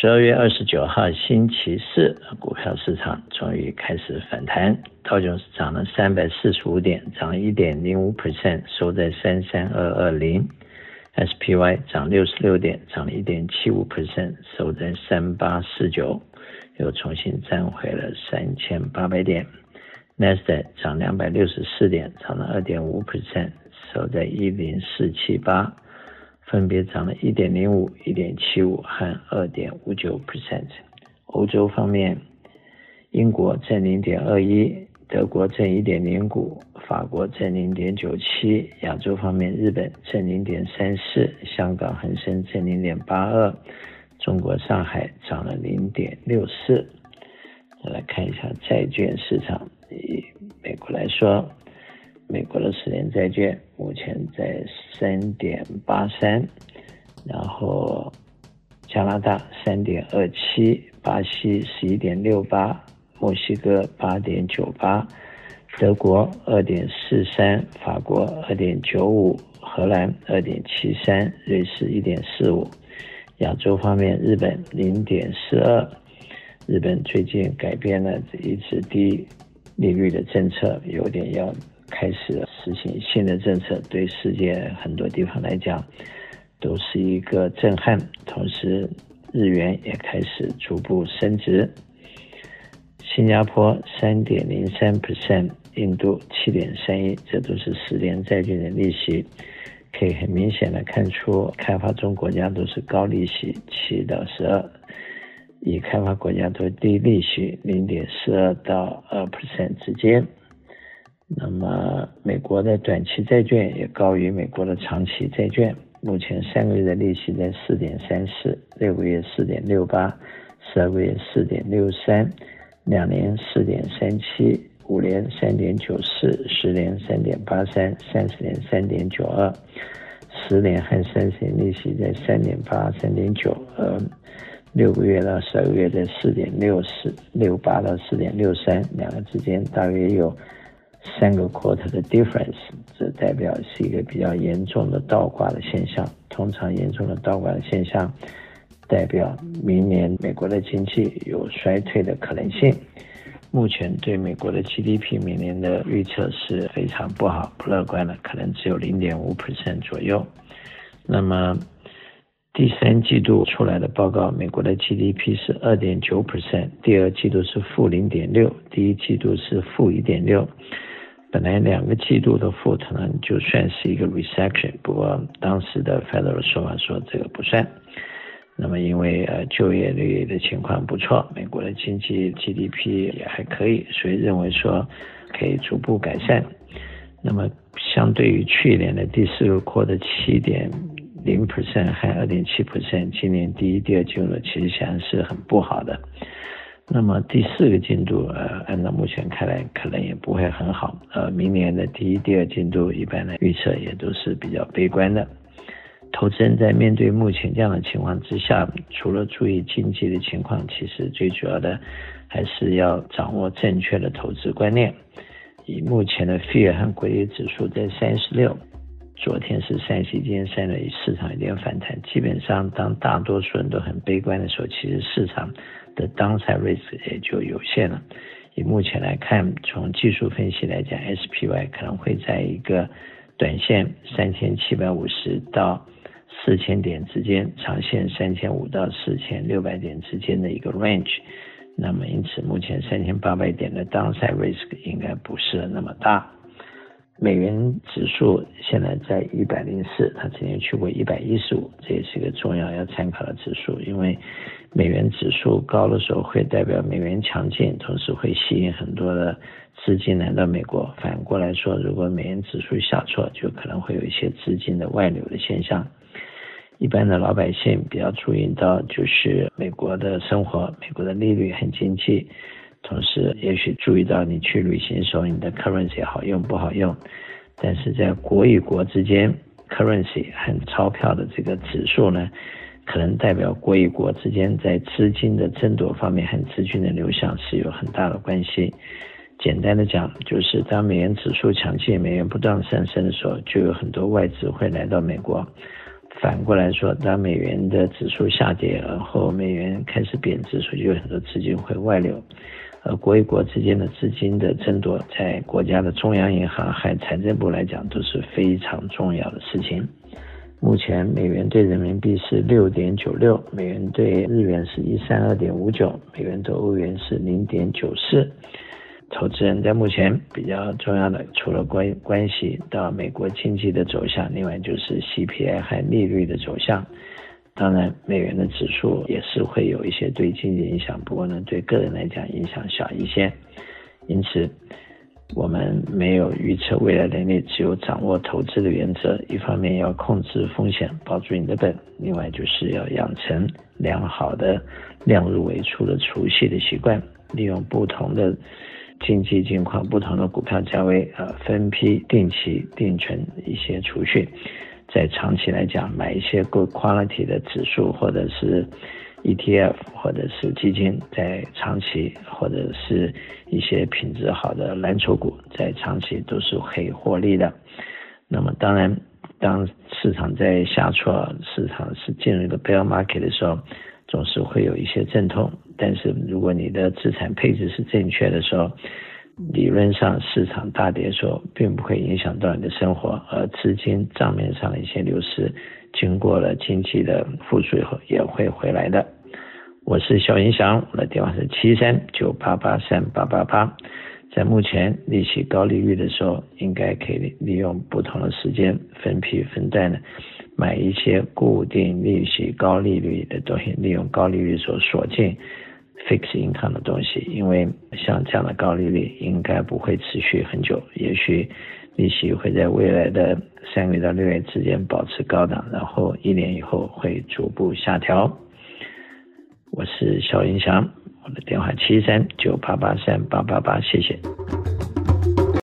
十二月二十九号星期四，股票市场终于开始反弹，道琼斯涨了三百四十五点，涨一点零五 percent，收在三三二二零。；SPY 涨六十六点，涨了一点七五 percent，收在三八四九，又重新站回了三千八百点。N e s t 涨两百六十四点，涨了二点五 percent，收在一零四七八。分别涨了1.05、1.75和2.59%。欧洲方面，英国正0.21，德国正1.05，法国正0.97。亚洲方面，日本正0.34，香港恒生正0.82，中国上海涨了0.64。再来看一下债券市场，以美国来说。美国的十年债券目前在三点八三，然后加拿大三点二七，巴西十一点六八，墨西哥八点九八，德国二点四三，法国二点九五，荷兰二点七三，瑞士一点四五。亚洲方面，日本零点四二，日本最近改变了一次低利率的政策，有点要。开始实行新的政策，对世界很多地方来讲都是一个震撼。同时，日元也开始逐步升值。新加坡三点零三 percent，印度七点三一，这都是十年债券的利息。可以很明显的看出，开发中国家都是高利息七到十二，已开发国家都低利息零点四二到二 percent 之间。那么，美国的短期债券也高于美国的长期债券。目前三个月的利息在四点三四，六个月四点六八，十二个月四点六三，两年四点三七，五年三点九四，十年三点八三，三十年三点九二，十年和三十年利息在三点八、三点九，呃，六个月到十二个月在四点六四、六八到四点六三，两个之间大约有。三个 quarter 的 difference，这代表是一个比较严重的倒挂的现象。通常严重的倒挂的现象，代表明年美国的经济有衰退的可能性。目前对美国的 GDP 明年的预测是非常不好、不乐观的，可能只有零点五 percent 左右。那么第三季度出来的报告，美国的 GDP 是二点九 percent，第二季度是负零点六，第一季度是负一点六。本来两个季度的负可能就算是一个 recession，不过当时的 Federal 说法说这个不算。那么因为呃就业率的情况不错，美国的经济 GDP 也还可以，所以认为说可以逐步改善。那么相对于去年的第四个 quarter 七点零 percent 和二点七 percent，今年第一、第二季度其实显然是很不好的。那么第四个进度，呃，按照目前看来，可能也不会很好。呃，明年的第一、第二进度，一般的预测也都是比较悲观的。投资人在面对目前这样的情况之下，除了注意经济的情况，其实最主要的还是要掌握正确的投资观念。以目前的 Fear 和诡异指数在三十六，昨天是三十一，今天三十六，市场有点反弹。基本上，当大多数人都很悲观的时候，其实市场。的 downside risk 也就有限了。以目前来看，从技术分析来讲，SPY 可能会在一个短线三千七百五十到四千点之间，长线三千五到四千六百点之间的一个 range。那么，因此目前三千八百点的 downside risk 应该不是那么大。美元指数现在在一百零四，它曾经去过一百一十五，这也是一个重要要参考的指数，因为美元指数高的时候会代表美元强劲，同时会吸引很多的资金来到美国。反过来说，如果美元指数下挫，就可能会有一些资金的外流的现象。一般的老百姓比较注意到，就是美国的生活，美国的利率很经济。同时，也许注意到你去旅行时候，你的 currency 好用不好用。但是在国与国之间，currency 和钞票的这个指数呢，可能代表国与国之间在资金的争夺方面和资金的流向是有很大的关系。简单的讲，就是当美元指数强劲，美元不断上升的时候，就有很多外资会来到美国。反过来说，当美元的指数下跌，然后美元开始贬值，所以就有很多资金会外流。呃，国与国之间的资金的争夺，在国家的中央银行和财政部来讲都是非常重要的事情。目前美元兑人民币是六点九六，美元兑日元是一三二点五九，美元兑欧元是零点九四。投资人在目前比较重要的，除了关关系到美国经济的走向，另外就是 CPI 和利率的走向。当然，美元的指数也是会有一些对经济影响，不过呢，对个人来讲影响小一些。因此，我们没有预测未来能力，只有掌握投资的原则。一方面要控制风险，保住你的本；另外就是要养成良好的量入为出的储蓄的习惯，利用不同的。经济境况不同的股票价位，呃，分批定期定存一些储蓄，在长期来讲买一些 good quality 的指数或者是 ETF 或者是基金，在长期或者是一些品质好的蓝筹股，在长期都是可以获利的。那么当然，当市场在下挫，市场是进入一个 bear market 的时候。总是会有一些阵痛，但是如果你的资产配置是正确的时候，理论上市场大跌时候，并不会影响到你的生活，而资金账面上的一些流失，经过了经济的复苏以后，也会回来的。我是萧英祥，我的电话是七三九八八三八八八。在目前利息高利率的时候，应该可以利用不同的时间分批分段的。买一些固定利息、高利率的东西，利用高利率所锁进 fix 银行的东西，因为像这样的高利率应该不会持续很久，也许利息会在未来的三个月到六月之间保持高档，然后一年以后会逐步下调。我是肖云翔，我的电话七三九八八三八八八，谢谢。